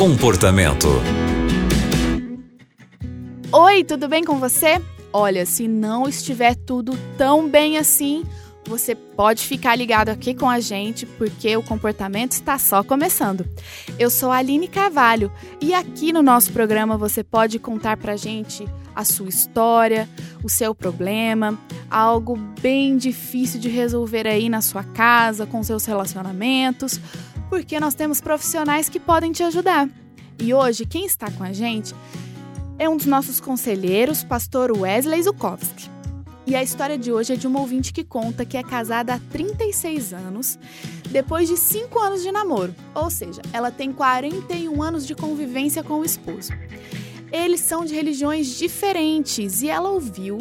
Comportamento. Oi, tudo bem com você? Olha, se não estiver tudo tão bem assim, você pode ficar ligado aqui com a gente, porque o comportamento está só começando. Eu sou a Aline Carvalho e aqui no nosso programa você pode contar pra gente a sua história, o seu problema, algo bem difícil de resolver aí na sua casa, com seus relacionamentos, porque nós temos profissionais que podem te ajudar. E hoje, quem está com a gente é um dos nossos conselheiros, pastor Wesley Zukowski. E a história de hoje é de uma ouvinte que conta que é casada há 36 anos, depois de 5 anos de namoro. Ou seja, ela tem 41 anos de convivência com o esposo. Eles são de religiões diferentes e ela ouviu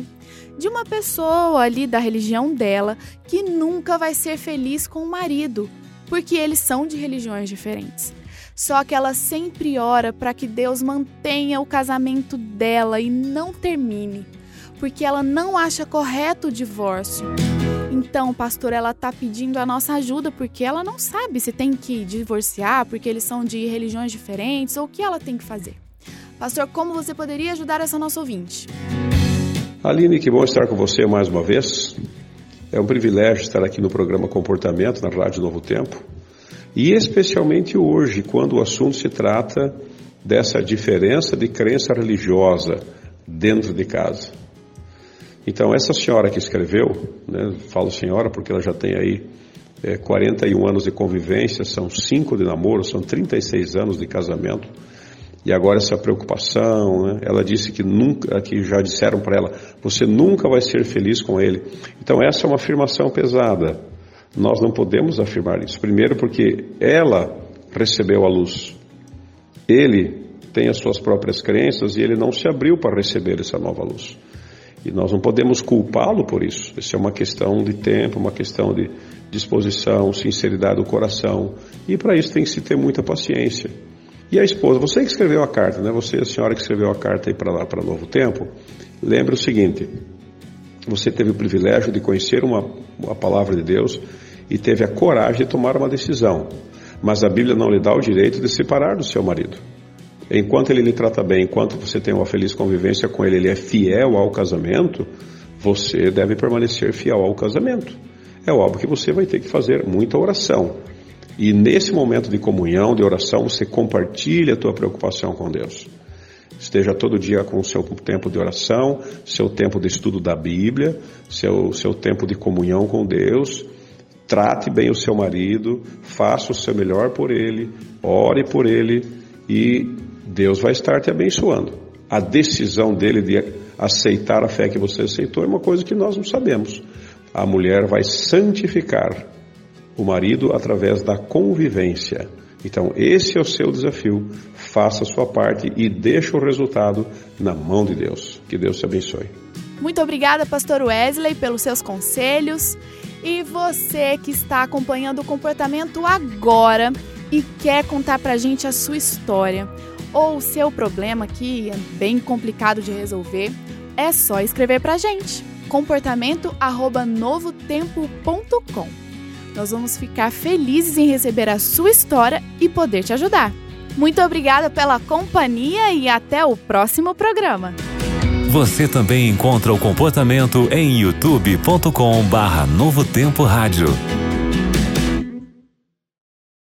de uma pessoa ali da religião dela que nunca vai ser feliz com o marido, porque eles são de religiões diferentes. Só que ela sempre ora para que Deus mantenha o casamento dela e não termine, porque ela não acha correto o divórcio. Então, pastor, ela está pedindo a nossa ajuda porque ela não sabe se tem que divorciar porque eles são de religiões diferentes ou o que ela tem que fazer. Pastor, como você poderia ajudar essa nossa ouvinte? Aline, que bom estar com você mais uma vez. É um privilégio estar aqui no programa Comportamento, na Rádio Novo Tempo. E especialmente hoje, quando o assunto se trata dessa diferença de crença religiosa dentro de casa. Então, essa senhora que escreveu, né, falo senhora porque ela já tem aí é, 41 anos de convivência, são 5 de namoro, são 36 anos de casamento. E agora essa preocupação, né? ela disse que nunca, que já disseram para ela, você nunca vai ser feliz com ele. Então essa é uma afirmação pesada. Nós não podemos afirmar isso. Primeiro porque ela recebeu a luz. Ele tem as suas próprias crenças e ele não se abriu para receber essa nova luz. E nós não podemos culpá-lo por isso. Isso é uma questão de tempo, uma questão de disposição, sinceridade do coração. E para isso tem que se ter muita paciência. E a esposa, você que escreveu a carta, né? Você, a senhora que escreveu a carta aí para lá, para Novo Tempo, lembre o seguinte: você teve o privilégio de conhecer uma, uma palavra de Deus e teve a coragem de tomar uma decisão. Mas a Bíblia não lhe dá o direito de separar do seu marido. Enquanto ele lhe trata bem, enquanto você tem uma feliz convivência com ele, ele é fiel ao casamento, você deve permanecer fiel ao casamento. É óbvio que você vai ter que fazer muita oração. E nesse momento de comunhão, de oração, você compartilha a tua preocupação com Deus. Esteja todo dia com o seu tempo de oração, seu tempo de estudo da Bíblia, seu, seu tempo de comunhão com Deus. Trate bem o seu marido, faça o seu melhor por ele, ore por ele e Deus vai estar te abençoando. A decisão dele de aceitar a fé que você aceitou é uma coisa que nós não sabemos. A mulher vai santificar o marido através da convivência. Então, esse é o seu desafio. Faça a sua parte e deixe o resultado na mão de Deus. Que Deus te abençoe. Muito obrigada, Pastor Wesley, pelos seus conselhos. E você que está acompanhando o comportamento agora e quer contar pra gente a sua história ou o seu problema que é bem complicado de resolver, é só escrever pra gente. comportamento@novotempo.com. Nós vamos ficar felizes em receber a sua história e poder te ajudar. Muito obrigada pela companhia e até o próximo programa. Você também encontra o comportamento em youtube.com/barra Novo Tempo Rádio.